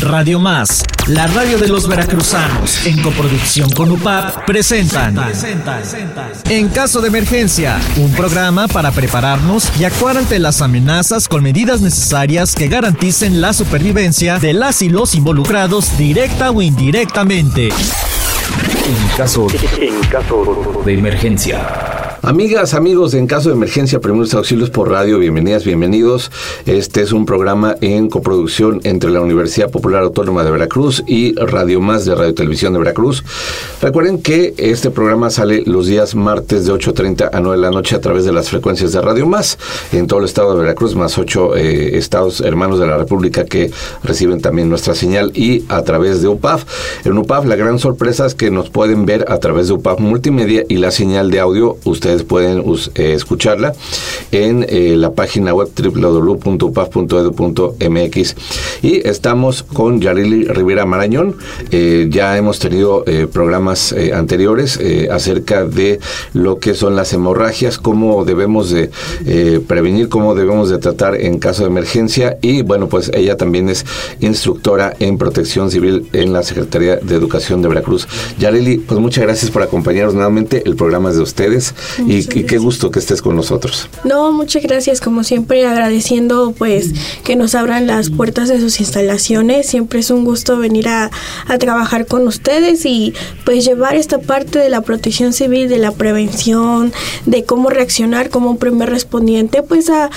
Radio Más, la radio de los veracruzanos, en coproducción con UPAP, presentan En caso de emergencia, un programa para prepararnos y actuar ante las amenazas con medidas necesarias que garanticen la supervivencia de las y los involucrados directa o indirectamente. En caso, en caso de emergencia. Amigas, amigos, en caso de emergencia, primeros auxilios por radio, bienvenidas, bienvenidos. Este es un programa en coproducción entre la Universidad Popular Autónoma de Veracruz y Radio Más de Radio Televisión de Veracruz. Recuerden que este programa sale los días martes de 8.30 a 9 de la noche a través de las frecuencias de Radio Más en todo el estado de Veracruz, más ocho eh, estados hermanos de la República que reciben también nuestra señal y a través de UPAF. En UPAF la gran sorpresa es que nos pueden ver a través de UPAF Multimedia y la señal de audio. Ustedes pueden eh, escucharla en eh, la página web www.upaf.edu.mx y estamos con Yarili Rivera Marañón. Eh, ya hemos tenido programas anteriores acerca de lo que son las hemorragias, cómo debemos de prevenir, cómo debemos de tratar en caso de emergencia y bueno, pues ella también es instructora en protección civil en la Secretaría de Educación de Veracruz. Yareli, pues muchas gracias por acompañarnos nuevamente. El programa es de ustedes y, qué gusto que estés con nosotros. No, muchas gracias, como siempre, agradeciendo pues que nos abran las puertas de sus instalaciones. Siempre es un gusto venir a, a trabajar con ustedes y pues llevar esta parte de la protección civil, de la prevención, de cómo reaccionar como un primer respondiente, pues a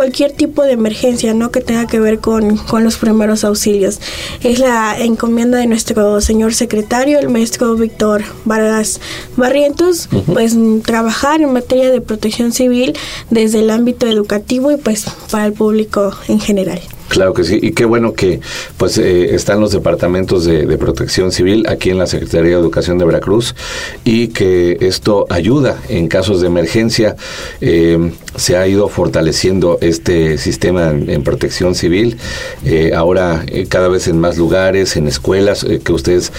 cualquier tipo de emergencia, ¿no? Que tenga que ver con, con los primeros auxilios. Es la encomienda de nuestro señor secretario, el maestro Víctor Vargas Barrientos, pues trabajar en materia de protección civil desde el ámbito educativo y pues para el público en general. Claro que sí, y qué bueno que pues eh, están los departamentos de, protección civil aquí en la Secretaría de Educación de Veracruz y que esto ayuda en casos de emergencia. Eh, se ha ido fortaleciendo este sistema en, protección civil, eh, ahora cada vez en más lugares, en escuelas que ustedes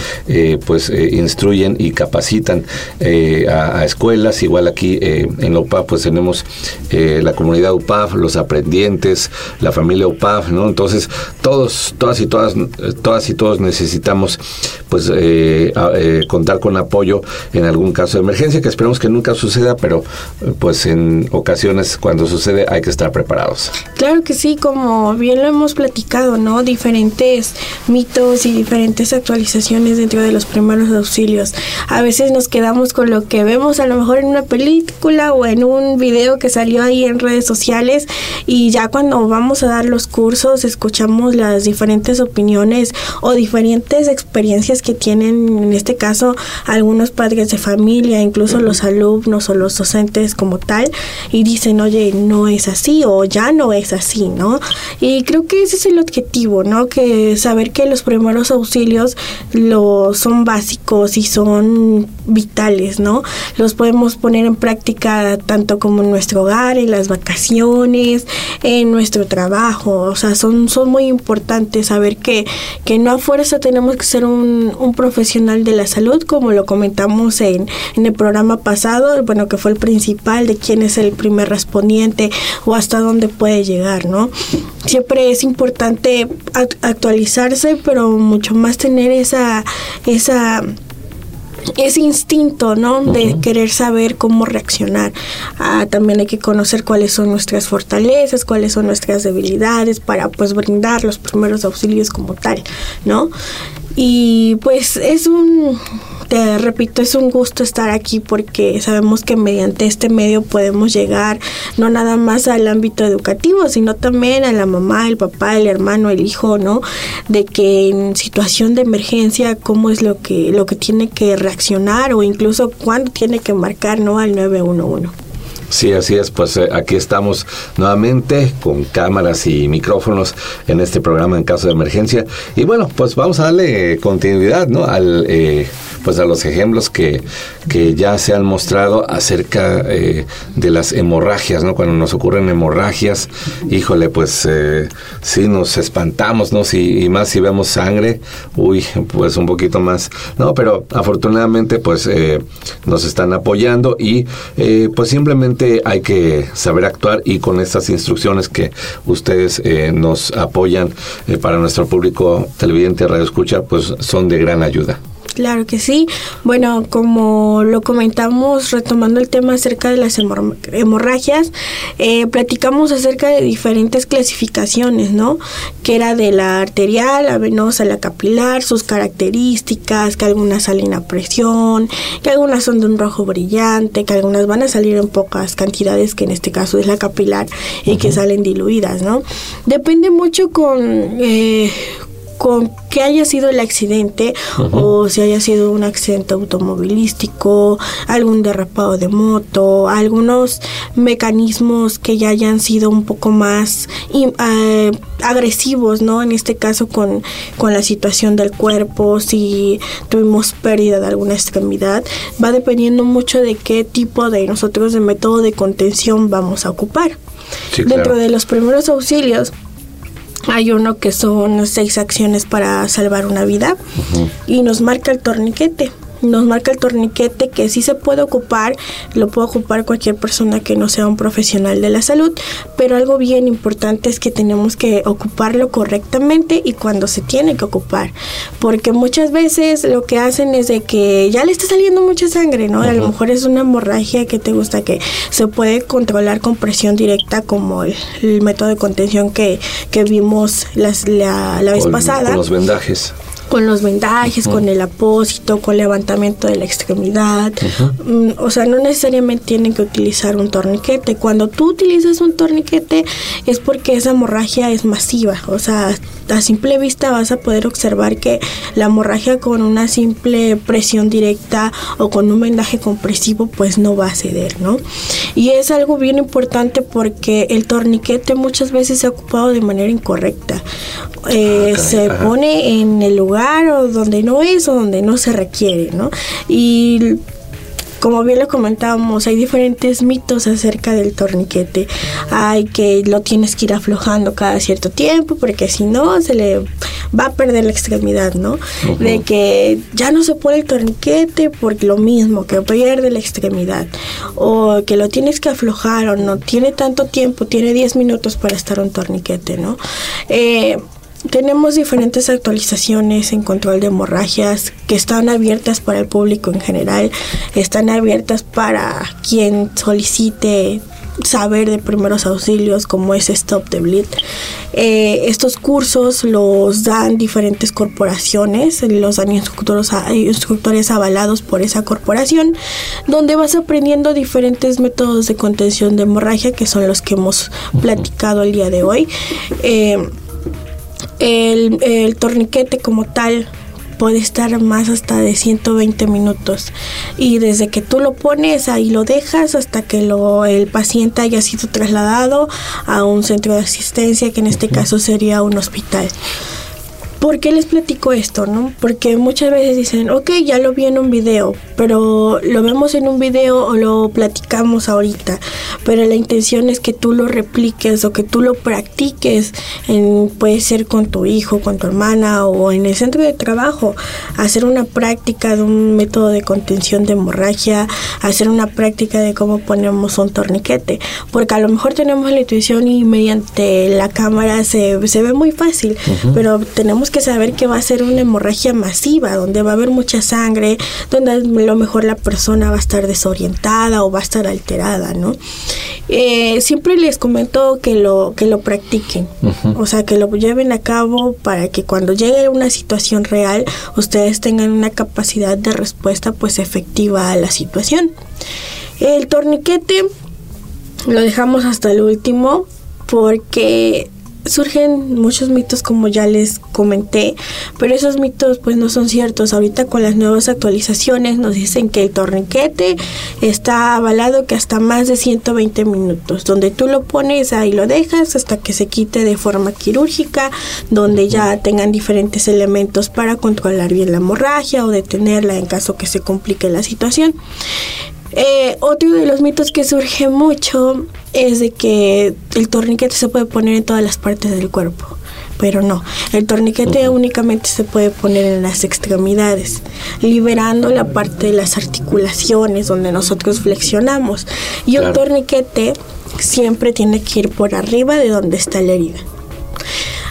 pues instruyen y capacitan a, escuelas, igual aquí en la UPAF pues tenemos la comunidad UPAF, los aprendientes, la familia UPAF, ¿no? Entonces, todos, todas y todas, todas y todos necesitamos pues eh, eh, contar con apoyo en algún caso de emergencia, que esperemos que nunca suceda, pero pues en ocasiones cuando sucede hay que estar preparados. Claro que sí, como bien lo hemos platicado, ¿no? Diferentes mitos y diferentes actualizaciones dentro de los primeros auxilios. A veces nos quedamos con lo que vemos a lo mejor en una película o en un video que salió ahí en redes sociales y ya cuando vamos a dar los cursos escuchamos las diferentes opiniones o diferentes experiencias que tienen, en este caso, algunos padres de familia, incluso los alumnos o los docentes como tal, y dicen, oye, no es así o ya no es así, ¿no? Y creo que ese es el objetivo, ¿no? Que saber que los primeros auxilios lo, son básicos y son vitales, ¿no? Los podemos poner en práctica tanto como en nuestro hogar, en las vacaciones, en nuestro trabajo, o sea, son, son muy importantes saber que, que no a fuerza tenemos que ser un, un profesional de la salud, como lo comentamos en, en el programa pasado, bueno, que fue el principal de quién es el primer respondiente o hasta dónde puede llegar, ¿no? Siempre es importante actualizarse, pero mucho más tener esa, esa ese instinto, ¿no? De querer saber cómo reaccionar. Ah, también hay que conocer cuáles son nuestras fortalezas, cuáles son nuestras debilidades para pues brindar los primeros auxilios como tal, ¿no? Y pues es un te repito, es un gusto estar aquí porque sabemos que mediante este medio podemos llegar no nada más al ámbito educativo, sino también a la mamá, el papá, el hermano, el hijo, ¿no? De que en situación de emergencia cómo es lo que lo que tiene que reaccionar o incluso cuándo tiene que marcar, ¿no? al 911. Sí, así es. Pues eh, aquí estamos nuevamente con cámaras y micrófonos en este programa en caso de emergencia. Y bueno, pues vamos a darle continuidad, ¿no? Al, eh, pues a los ejemplos que, que ya se han mostrado acerca eh, de las hemorragias, ¿no? Cuando nos ocurren hemorragias, híjole, pues eh, sí nos espantamos, ¿no? Si, y más si vemos sangre, uy, pues un poquito más, ¿no? Pero afortunadamente pues eh, nos están apoyando y eh, pues simplemente hay que saber actuar y con estas instrucciones que ustedes nos apoyan para nuestro público televidente radio escucha pues son de gran ayuda. Claro que sí. Bueno, como lo comentamos retomando el tema acerca de las hemorragias, eh, platicamos acerca de diferentes clasificaciones, ¿no? Que era de la arterial, la venosa, la capilar, sus características, que algunas salen a presión, que algunas son de un rojo brillante, que algunas van a salir en pocas cantidades, que en este caso es la capilar, y que salen diluidas, ¿no? Depende mucho con... Eh, con que haya sido el accidente o si haya sido un accidente automovilístico, algún derrapado de moto, algunos mecanismos que ya hayan sido un poco más eh, agresivos, ¿no? En este caso con, con la situación del cuerpo, si tuvimos pérdida de alguna extremidad, va dependiendo mucho de qué tipo de nosotros de método de contención vamos a ocupar. Dentro de los primeros auxilios, hay uno que son seis acciones para salvar una vida y nos marca el torniquete nos marca el torniquete que sí se puede ocupar, lo puede ocupar cualquier persona que no sea un profesional de la salud, pero algo bien importante es que tenemos que ocuparlo correctamente y cuando se tiene que ocupar, porque muchas veces lo que hacen es de que ya le está saliendo mucha sangre, ¿no? A lo mejor es una hemorragia que te gusta que se puede controlar con presión directa como el, método de contención que, que vimos las, la, la vez pasada. Con los vendajes con los vendajes, con el apósito, con levantamiento de la extremidad. Mm, o sea, no necesariamente tienen que utilizar un torniquete. Cuando tú utilizas un torniquete es porque esa hemorragia es masiva. O sea, a simple vista vas a poder observar que la hemorragia con una simple presión directa o con un vendaje compresivo pues no va a ceder, ¿no? Y es algo bien importante porque el torniquete muchas veces se ha ocupado de manera incorrecta. Eh, ah, se pone en el lugar o donde no es o donde no se requiere, ¿no? Y como bien lo comentábamos, hay diferentes mitos acerca del torniquete. Hay que lo tienes que ir aflojando cada cierto tiempo porque si no se le va a perder la extremidad, ¿no? De que ya no se pone el torniquete porque lo mismo, que pierde la extremidad. O que lo tienes que aflojar o no tiene tanto tiempo, tiene 10 minutos para estar un torniquete, ¿no? Eh, tenemos diferentes actualizaciones en control de hemorragias que están abiertas para el público en general, están abiertas para quien solicite saber de primeros auxilios como es Stop the Bleed. Eh, estos cursos los dan diferentes corporaciones, los dan instructores, instructores avalados por esa corporación, donde vas aprendiendo diferentes métodos de contención de hemorragia que son los que hemos platicado el día de hoy. Eh, el, torniquete como tal puede estar más hasta de 120 minutos y desde que tú lo pones ahí lo dejas hasta que lo, el paciente haya sido trasladado a un centro de asistencia que en este caso sería un hospital. ¿Por qué les platico esto, no? Porque muchas veces dicen, ok, ya lo vi en un video, pero lo vemos en un video o lo platicamos ahorita, pero la intención es que tú lo repliques o que tú lo practiques, en, puede ser con tu hijo, con tu hermana o en el centro de trabajo, hacer una práctica de un método de contención de hemorragia, hacer una práctica de cómo ponemos un torniquete, porque a lo mejor tenemos la intuición y mediante la cámara se, se ve muy fácil, pero tenemos que saber que va a ser una hemorragia masiva, donde va a haber mucha sangre, donde lo mejor la persona va a estar desorientada o va a estar alterada, ¿no? Eh, siempre les comento que lo, que lo practiquen, o sea, que lo lleven a cabo para que cuando llegue una situación real, ustedes tengan una capacidad de respuesta pues efectiva a la situación. El torniquete lo dejamos hasta el último porque surgen muchos mitos como ya les comenté, pero esos mitos pues no son ciertos. Ahorita con las nuevas actualizaciones nos dicen que el torniquete está avalado que hasta más de 120 minutos, donde tú lo pones ahí lo dejas hasta que se quite de forma quirúrgica, donde ya tengan diferentes elementos para controlar bien la hemorragia o detenerla en caso que se complique la situación. Eh, otro de los mitos que surge mucho es de que el torniquete se puede poner en todas las partes del cuerpo, pero no, el torniquete únicamente se puede poner en las extremidades, liberando la parte de las articulaciones donde nosotros flexionamos. Y un torniquete siempre tiene que ir por arriba de donde está la herida.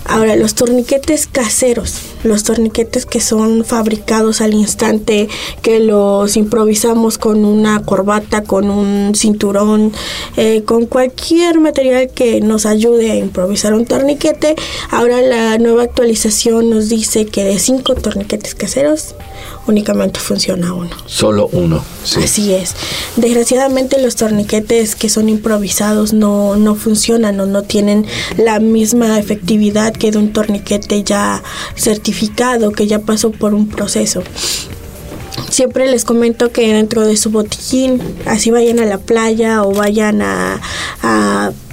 Ahora, los torniquetes caseros, los torniquetes que son fabricados al instante, que los improvisamos con una corbata, con un cinturón, eh, con cualquier material que nos ayude a improvisar un torniquete. Ahora la nueva actualización nos dice que de cinco torniquetes caseros, únicamente funciona uno. Solo uno. Sí. Así es. Desgraciadamente los torniquetes que son improvisados no, no funcionan o no tienen la misma que de un torniquete ya certificado, que ya pasó por un proceso. Siempre les comento que dentro de su botiquín, así vayan a la playa o vayan a,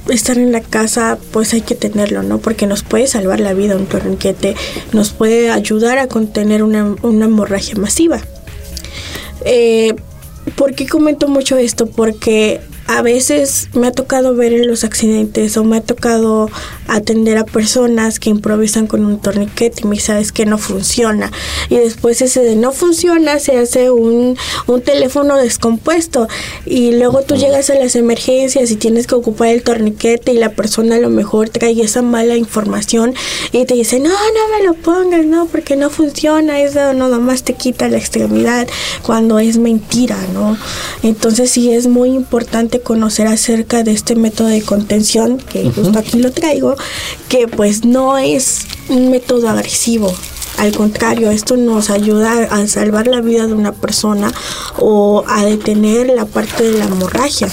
estar en la casa, pues hay que tenerlo, ¿no? Porque nos puede salvar la vida un torniquete, nos puede ayudar a contener una, una hemorragia masiva. Eh, ¿Por qué comento mucho esto? Porque a veces me ha tocado ver en los accidentes o me ha tocado atender a personas que improvisan con un torniquete y me sabes que no funciona. Y después ese de no funciona se hace un, un teléfono descompuesto. Y luego tú llegas a las emergencias y tienes que ocupar el torniquete y la persona a lo mejor trae esa mala información y te dice, no, no me lo pongas, no, porque no funciona, eso no nomás te quita la extremidad cuando es mentira, ¿no? Entonces sí es muy importante conocer acerca de este método de contención, que justo aquí lo traigo, que pues no es un método agresivo. Al contrario, esto nos ayuda a salvar la vida de una persona o a detener la parte de la hemorragia.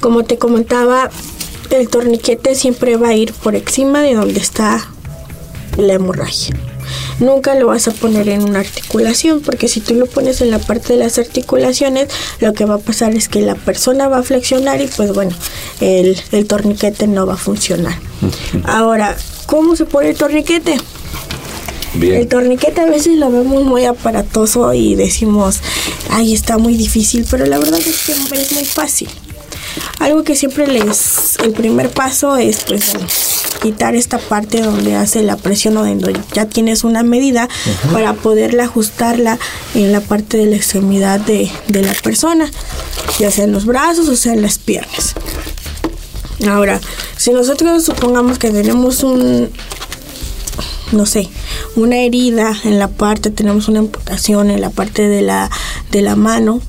Como te comentaba, el torniquete siempre va a ir por encima de donde está la hemorragia nunca lo vas a poner en una articulación porque si tú lo pones en la parte de las articulaciones lo que va a pasar es que la persona va a flexionar y pues bueno el, torniquete no va a funcionar ahora ¿cómo se pone el torniquete? El torniquete a veces lo vemos muy aparatoso y decimos, ay, está muy difícil, pero la verdad es que es muy fácil. Algo que siempre les, el primer paso es pues quitar esta parte donde hace la presión o donde ya tienes una medida para poderla ajustarla en la parte de la extremidad de, de la persona, ya sea en los brazos o sea en las piernas. Ahora, si nosotros supongamos que tenemos un, no sé, una herida en la parte, tenemos una amputación en la parte de la, de la mano,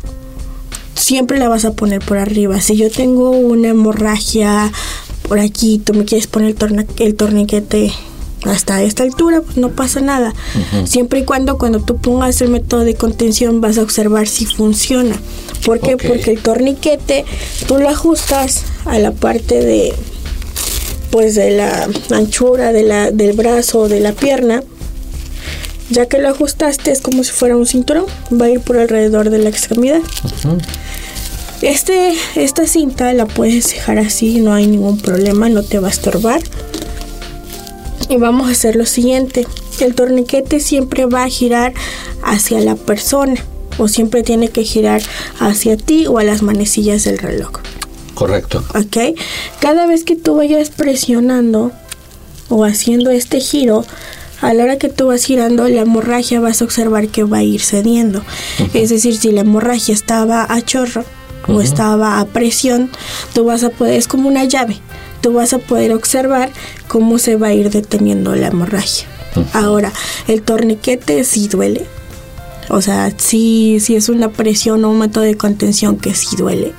siempre la vas a poner por arriba. Si yo tengo una hemorragia por aquí, tú me quieres poner el, el torniquete hasta esta altura, pues no pasa nada. Siempre y cuando cuando tú pongas el método de contención vas a observar si funciona. ¿Por qué? Porque el torniquete tú lo ajustas a la parte de pues de la anchura de la, del brazo o de la pierna. Ya que lo ajustaste es como si fuera un cinturón, va a ir por alrededor de la extremidad. Este, esta cinta la puedes dejar así, no hay ningún problema, no te va a estorbar. Y vamos a hacer lo siguiente. El torniquete siempre va a girar hacia la persona o siempre tiene que girar hacia ti o a las manecillas del reloj. Correcto. Ok. Cada vez que tú vayas presionando o haciendo este giro, a la hora que tú vas girando la hemorragia vas a observar que va a ir cediendo. Es decir, si la hemorragia estaba a chorro, o estaba a presión, tú vas a poder, es como una llave, tú vas a poder observar cómo se va a ir deteniendo la hemorragia. Ahora, el torniquete sí duele. O sea, sí, sí es una presión o un método de contención que sí duele.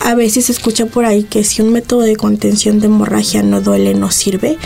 A veces se escucha por ahí que si un método de contención de hemorragia no duele, no sirve.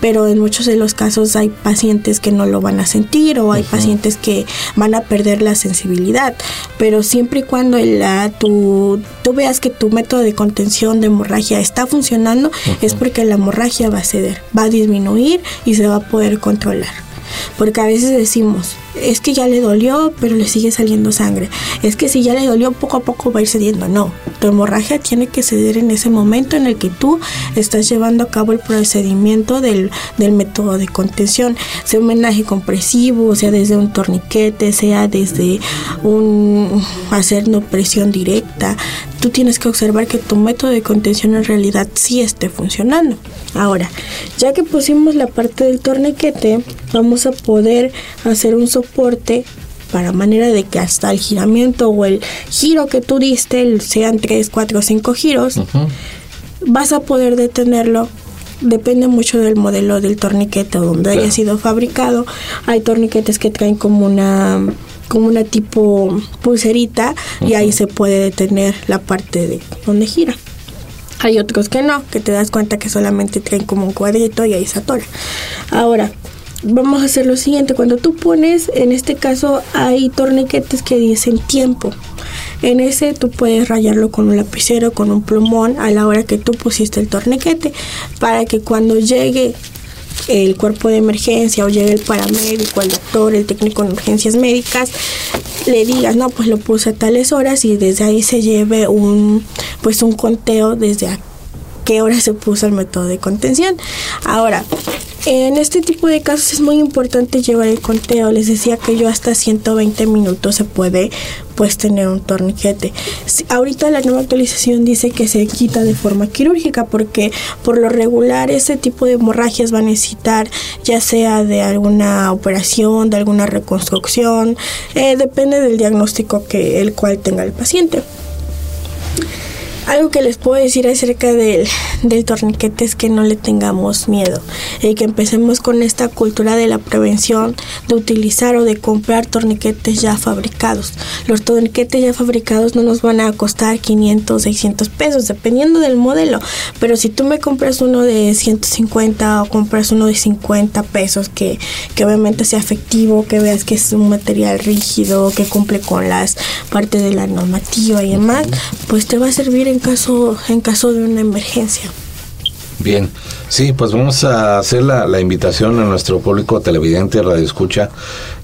Pero en muchos de los casos hay pacientes que no lo van a sentir o hay pacientes que van a perder la sensibilidad, pero siempre y cuando la, tú, tú veas que tu método de contención de hemorragia está funcionando, es porque la hemorragia va a ceder, va a disminuir y se va a poder controlar. Porque a veces decimos, es que ya le dolió, pero le sigue saliendo sangre. Es que si ya le dolió, poco a poco va a ir cediendo. No, tu hemorragia tiene que ceder en ese momento en el que tú estás llevando a cabo el procedimiento del, del método de contención, sea un menaje compresivo, sea desde un torniquete, sea desde un hacer no presión directa. Tú tienes que observar que tu método de contención en realidad sí esté funcionando. Ahora, ya que pusimos la parte del torniquete, vamos a poder hacer un para manera de que hasta el giramiento o el giro que tú diste, sean 3, 4 o 5 giros, vas a poder detenerlo. Depende mucho del modelo del torniquete donde haya sido fabricado. Hay torniquetes que traen como una como una tipo pulserita y ahí se puede detener la parte de donde gira. Hay otros que no, que te das cuenta que solamente traen como un cuadrito y ahí se atora. Ahora, vamos a hacer lo siguiente. Cuando tú pones, en este caso hay torniquetes que dicen tiempo. En ese tú puedes rayarlo con un lapicero, con un plumón a la hora que tú pusiste el torniquete para que cuando llegue el cuerpo de emergencia o llegue el paramédico, el doctor, el técnico en urgencias médicas, le digas, no, pues lo puse a tales horas y desde ahí se lleve un, pues un conteo desde a qué hora se puso el método de contención. Ahora, en este tipo de casos es muy importante llevar el conteo. Les decía que yo hasta 120 minutos se puede pues tener un torniquete. ahorita la nueva actualización dice que se quita de forma quirúrgica porque por lo regular ese tipo de hemorragias va a necesitar ya sea de alguna operación, de alguna reconstrucción, eh, depende del diagnóstico que el cual tenga el paciente. Algo que les puedo decir acerca del, del torniquete es que no le tengamos miedo y que empecemos con esta cultura de la prevención de utilizar o de comprar torniquetes ya fabricados. Los torniquetes ya fabricados no nos van a costar 500, 600 pesos, dependiendo del modelo. Pero si tú me compras uno de 150 o compras uno de 50 pesos, que, que obviamente sea efectivo, que veas que es un material rígido, que cumple con las partes de la normativa y demás, pues te va a servir en caso, en caso de una emergencia. Bien, sí, pues vamos a hacer la, la invitación a nuestro público televidente, radio escucha,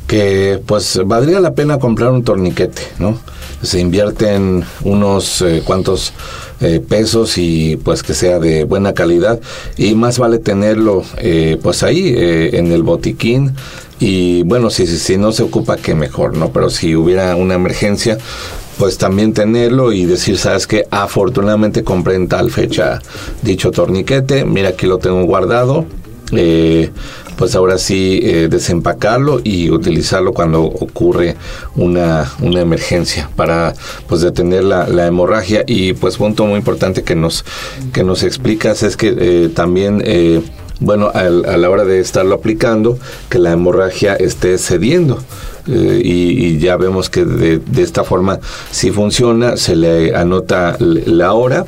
que pues valdría la pena comprar un torniquete, ¿no? Se invierten unos eh, cuantos eh, pesos y pues que sea de buena calidad y más vale tenerlo eh, pues ahí en el botiquín y bueno, si, si no se ocupa, que mejor, ¿no? Pero si hubiera una emergencia, pues también tenerlo y decir, sabes que afortunadamente compré en tal fecha dicho torniquete, mira aquí lo tengo guardado, eh, pues ahora sí eh, desempacarlo y utilizarlo cuando ocurre una, una emergencia para pues detener la, la, hemorragia y pues punto muy importante que nos que nos explicas es que eh, también bueno a la hora de estarlo aplicando que la hemorragia esté cediendo eh, y, ya vemos que de, esta forma sí funciona, se le anota la hora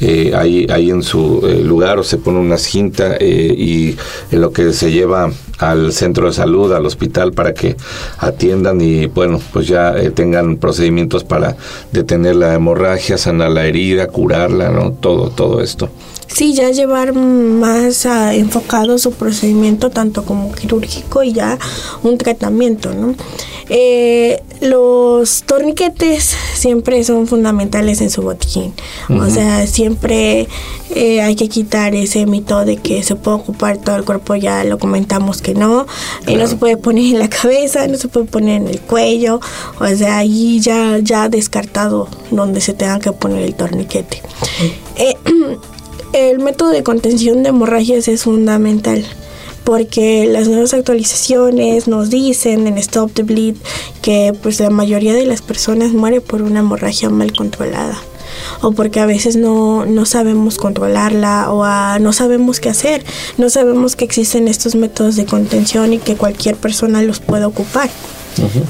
eh, ahí, ahí en su eh, lugar o se pone una cinta y en lo que se lleva al centro de salud, al hospital para que atiendan y bueno, pues ya tengan procedimientos para detener la hemorragia, sanar la herida, curarla, ¿no? Todo, todo esto. Sí, ya llevar más ah, enfocado su procedimiento, tanto como quirúrgico y ya un tratamiento, ¿no? Eh, los torniquetes siempre son fundamentales en su botiquín. O sea, siempre eh, hay que quitar ese mito de que se puede ocupar todo el cuerpo, ya lo comentamos que no. y no se puede poner en la cabeza, no se puede poner en el cuello. O sea, ahí ya, ya descartado donde se tenga que poner el torniquete. Eh, el método de contención de hemorragias es fundamental porque las nuevas actualizaciones nos dicen en Stop the Bleed que pues la mayoría de las personas muere por una hemorragia mal controlada o porque a veces no, no sabemos controlarla o no sabemos qué hacer, no sabemos que existen estos métodos de contención y que cualquier persona los puede ocupar.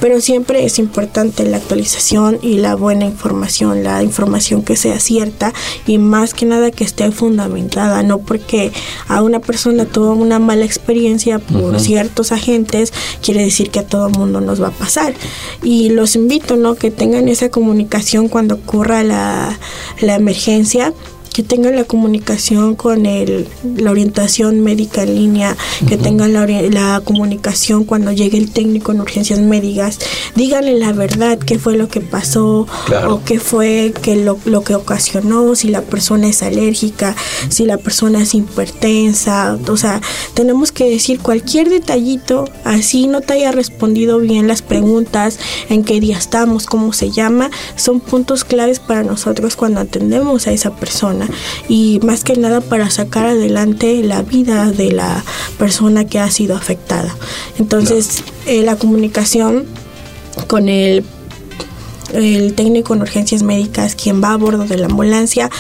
Pero siempre es importante la actualización y la buena información, la información que sea cierta y más que nada que esté fundamentada, no porque a una persona tuvo una mala experiencia por ciertos agentes, quiere decir que a todo mundo nos va a pasar. Y los invito, ¿no? Que tengan esa comunicación cuando ocurra la, la emergencia que tengan la comunicación con el, la orientación médica en línea, que tengan la, la, comunicación cuando llegue el técnico en urgencias médicas, díganle la verdad, qué fue lo que pasó o qué fue que lo, lo, que ocasionó, si la persona es alérgica, si la persona es hipertensa, o sea, tenemos que decir cualquier detallito, así no te haya respondido bien las preguntas, en qué día estamos, cómo se llama, son puntos claves para nosotros cuando atendemos a esa persona y más que nada para sacar adelante la vida de la persona que ha sido afectada. Entonces, eh, la comunicación con el, el técnico en urgencias médicas, quien va a bordo de la ambulancia,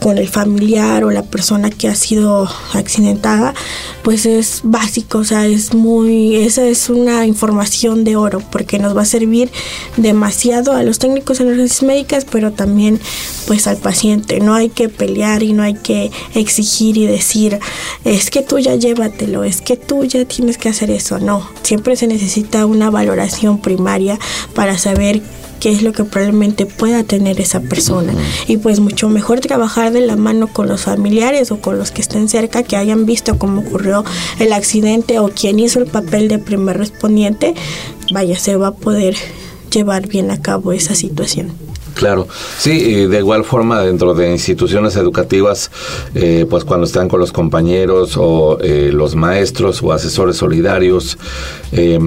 con el familiar o la persona que ha sido accidentada, pues es básico, o sea, es muy, esa es una información de oro porque nos va a servir demasiado a los técnicos en urgencias médicas, pero también pues al paciente. No hay que pelear y no hay que exigir y decir, es que tú ya llévatelo, es que tú ya tienes que hacer eso. No, siempre se necesita una valoración primaria para saber qué es lo que probablemente pueda tener esa persona. Y pues mucho mejor trabajar de la mano con los familiares o con los que estén cerca, que hayan visto cómo ocurrió el accidente o quien hizo el papel de primer respondiente, vaya, se va a poder llevar bien a cabo esa situación. Claro, sí, y de igual forma dentro de instituciones educativas, eh, pues cuando están con los compañeros o eh, los maestros o asesores solidarios, eh,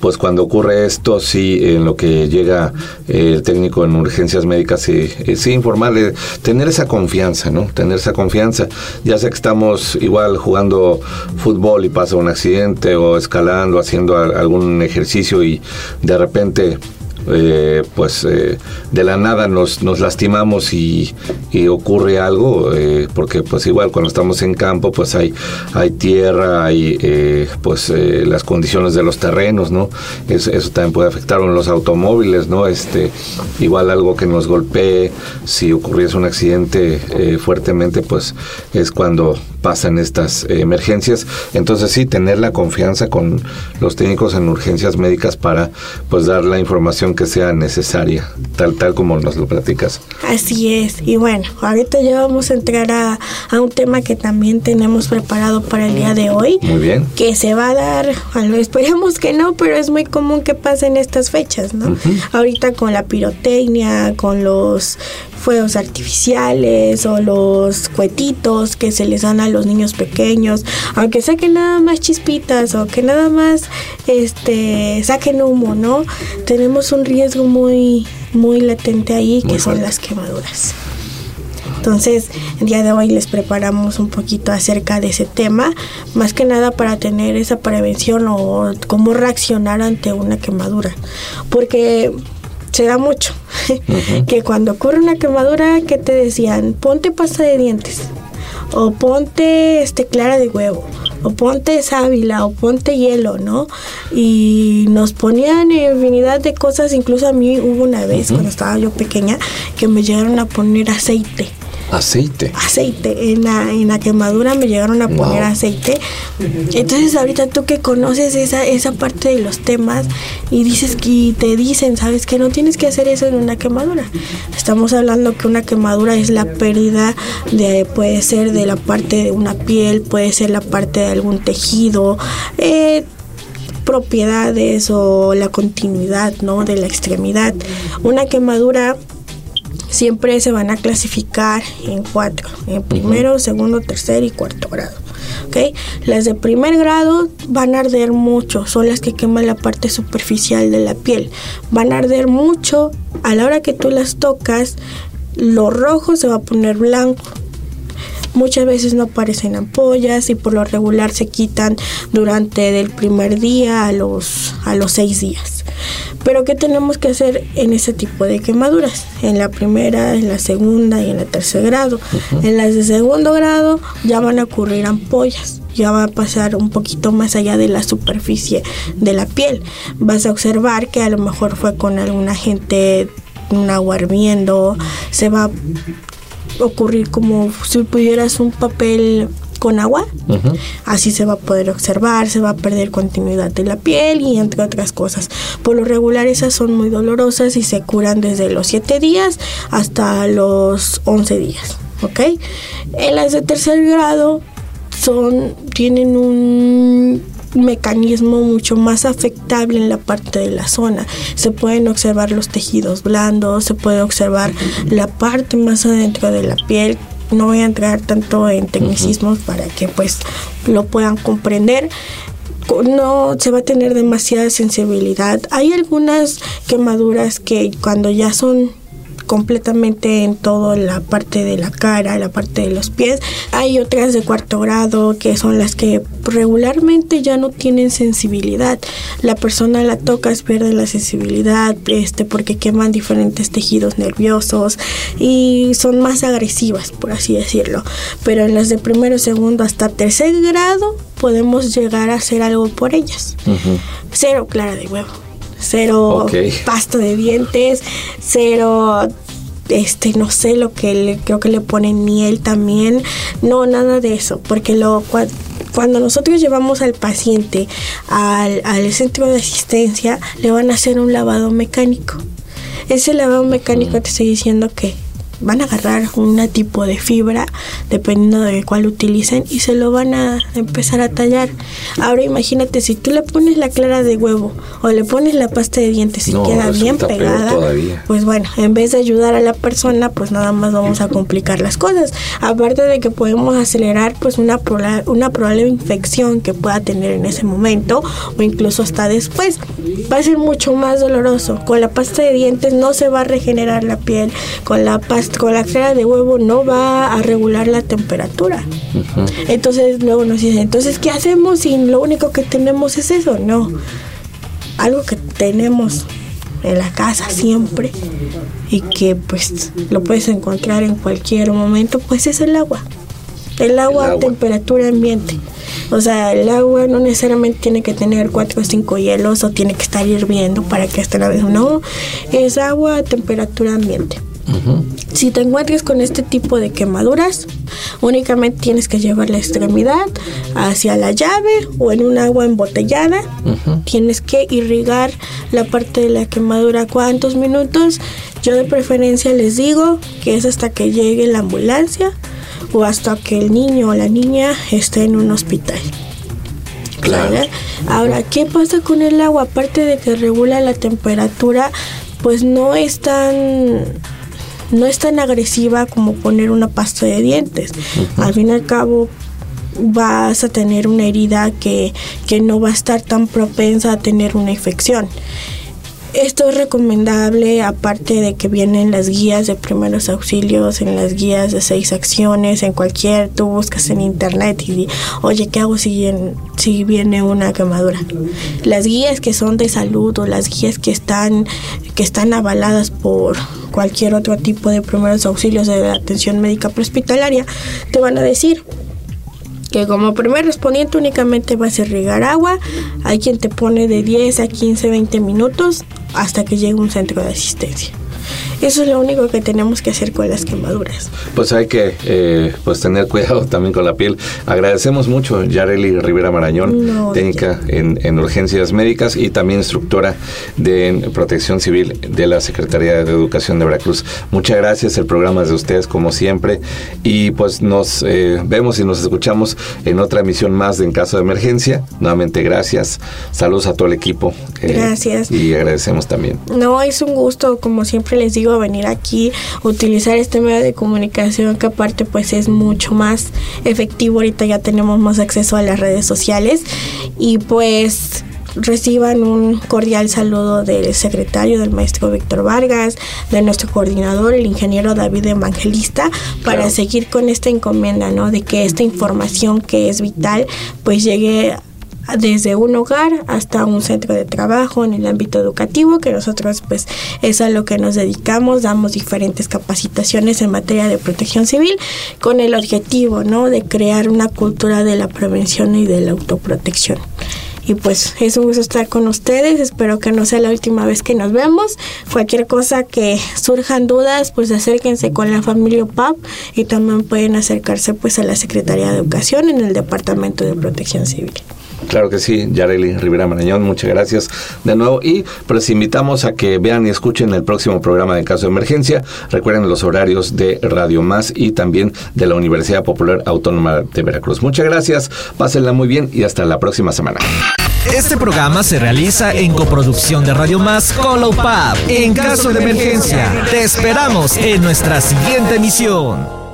pues cuando ocurre esto, sí, en lo que llega el técnico en urgencias médicas, sí, sí informarle, tener esa confianza, ¿no? Tener esa confianza. Ya sé que estamos igual jugando fútbol y pasa un accidente o escalando, haciendo algún ejercicio y de repente eh, pues eh, de la nada nos, nos lastimamos y, ocurre algo, eh, porque pues igual cuando estamos en campo pues hay, hay tierra, hay pues las condiciones de los terrenos, ¿no? Eso, también puede afectar a los automóviles, ¿no? Este, igual algo que nos golpee, si ocurriese un accidente fuertemente, pues es cuando pasan estas emergencias. Entonces sí, tener la confianza con los técnicos en urgencias médicas para pues dar la información que sea necesaria, tal tal como nos lo platicas. Así es. Y bueno, ahorita ya vamos a entrar a, a un tema que también tenemos preparado para el día de hoy. Muy bien. Que se va a dar, bueno, esperemos que no, pero es muy común que pasen estas fechas, ¿no? Ahorita con la pirotecnia, con los fuegos artificiales o los cuetitos que se les dan a los niños pequeños, aunque saquen nada más chispitas o que nada más este saquen humo, ¿no? Tenemos un riesgo muy muy latente ahí que son las quemaduras. Entonces, el día de hoy les preparamos un poquito acerca de ese tema, más que nada para tener esa prevención o cómo reaccionar ante una quemadura. Porque se da mucho. que cuando ocurre una quemadura, que te decían? Ponte pasta de dientes, o ponte este clara de huevo, o ponte sábila, o ponte hielo, ¿no? Y nos ponían infinidad de cosas, incluso a mí hubo una vez, cuando estaba yo pequeña, que me llegaron a poner aceite Aceite. Aceite. En la, en la quemadura me llegaron a poner aceite. Entonces ahorita tú que conoces esa, esa parte de los temas y dices que te dicen, sabes que no tienes que hacer eso en una quemadura. Estamos hablando que una quemadura es la pérdida de, puede ser de la parte de una piel, puede ser la parte de algún tejido. Eh, propiedades o la continuidad ¿no? de la extremidad. Una quemadura siempre se van a clasificar en cuatro, en primero, segundo, tercer y cuarto grado. ¿okay? Las de primer grado van a arder mucho, son las que queman la parte superficial de la piel. Van a arder mucho, a la hora que tú las tocas, lo rojo se va a poner blanco. Muchas veces no aparecen ampollas y por lo regular se quitan durante del primer día a los, a los seis días. Pero ¿qué tenemos que hacer en ese tipo de quemaduras? En la primera, en la segunda y en el tercer grado. En las de segundo grado ya van a ocurrir ampollas ya va a pasar un poquito más allá de la superficie de la piel. Vas a observar que a lo mejor fue con algún agente, un agua hirviendo, se va ocurrir como si pudieras un papel con agua, así se va a poder observar, se va a perder continuidad de la piel y entre otras cosas. Por lo regular esas son muy dolorosas y se curan desde los 7 días hasta los 11 días, ¿ok? En las de tercer grado son, tienen un mecanismo mucho más afectable en la parte de la zona. Se pueden observar los tejidos blandos, se puede observar la parte más adentro de la piel. No voy a entrar tanto en tecnicismos para que pues lo puedan comprender no se va a tener demasiada sensibilidad. Hay algunas quemaduras que cuando ya son completamente en toda la parte de la cara, la parte de los pies. Hay otras de cuarto grado que son las que regularmente ya no tienen sensibilidad. La persona la toca, pierde la sensibilidad, este, porque queman diferentes tejidos nerviosos y son más agresivas, por así decirlo. Pero en las de primero, segundo hasta tercer grado podemos llegar a hacer algo por ellas. Cero clara de huevo cero pasta de dientes, cero este no sé lo que le, creo que le ponen miel también. No nada de eso porque lo cuando nosotros llevamos al paciente al, al centro de asistencia le van a hacer un lavado mecánico. Ese lavado mecánico te estoy diciendo que van a agarrar un tipo de fibra, dependiendo de cuál utilicen, y se lo van a empezar a tallar. Ahora imagínate, si tú le pones la clara de huevo o le pones la pasta de dientes y queda bien pegada, pues bueno, en vez de ayudar a la persona, pues nada más vamos a complicar las cosas. Aparte de que podemos acelerar pues una, una probable infección que pueda tener en ese momento o incluso hasta después. Va a ser mucho más doloroso. Con la pasta de dientes no se va a regenerar la piel. Con la pasta con la clara de huevo no va a regular la temperatura. Entonces luego nos dicen, entonces ¿qué hacemos si lo único que tenemos es eso? No, algo que tenemos en la casa siempre y que pues lo puedes encontrar en cualquier momento, pues es el agua. El agua, a temperatura ambiente. O sea, el agua no necesariamente tiene que tener 4 o 5 hielos o tiene que estar hirviendo para que esté la vez. No, es agua a temperatura ambiente. Si te encuentras con este tipo de quemaduras, únicamente tienes que llevar la extremidad hacia la llave o en un agua embotellada. Tienes que irrigar la parte de la quemadura cuántos minutos. Yo de preferencia les digo que es hasta que llegue la ambulancia o hasta que el niño o la niña esté en un hospital. Claro. Ahora, ¿qué pasa con el agua? Aparte de que regula la temperatura, pues no es tan no es tan agresiva como poner una pasta de dientes. Al fin y al cabo vas a tener una herida que, que no va a estar tan propensa a tener una infección. Esto es recomendable aparte de que vienen las guías de primeros auxilios, en las guías de seis acciones, en cualquier, tú buscas en internet y oye, ¿qué hago si, si viene una quemadura? Las guías que son de salud o las guías que están, que están avaladas por cualquier otro tipo de primeros auxilios de atención médica prehospitalaria, te van a decir que como primer respondiente únicamente vas a irrigar agua, hay quien te pone de 10 a 15, 20 minutos hasta que llegue un centro de asistencia. Eso es lo único que tenemos que hacer con las quemaduras. Pues hay que eh, pues tener cuidado también con la piel. Agradecemos mucho Yareli Rivera Marañón, técnica en, urgencias médicas y también instructora de protección civil de la Secretaría de Educación de Veracruz. Muchas gracias, el programa es de ustedes como siempre y pues nos eh, vemos y nos escuchamos en otra emisión más de En Caso de Emergencia. Nuevamente gracias, saludos a todo el equipo. Eh, gracias. Y agradecemos también. No, es un gusto, como siempre les digo, venir aquí, utilizar este medio de comunicación que aparte pues es mucho más efectivo. Ahorita ya tenemos más acceso a las redes sociales y pues reciban un cordial saludo del secretario, del maestro Víctor Vargas, de nuestro coordinador, el ingeniero David Evangelista, para seguir con esta encomienda, ¿no? De que esta información que es vital, pues llegue desde un hogar hasta un centro de trabajo en el ámbito educativo, que nosotros pues es a lo que nos dedicamos, damos diferentes capacitaciones en materia de protección civil con el objetivo, ¿no? de crear una cultura de la prevención y de la autoprotección. Y pues es un gusto estar con ustedes. Espero que no sea la última vez que nos vemos. Cualquier cosa que surjan dudas, pues acérquense con la familia PAP y también pueden acercarse pues a la Secretaría de Educación en el Departamento de Protección Civil. Claro que sí, Yareli Rivera Marañón, muchas gracias de nuevo. Y pues invitamos a que vean y escuchen el próximo programa de caso de emergencia. Recuerden los horarios de Radio Más y también de la Universidad Popular Autónoma de Veracruz. Muchas gracias, pásenla muy bien y hasta la próxima semana. Este programa se realiza en coproducción de Radio Más con. En caso de emergencia, te esperamos en nuestra siguiente emisión.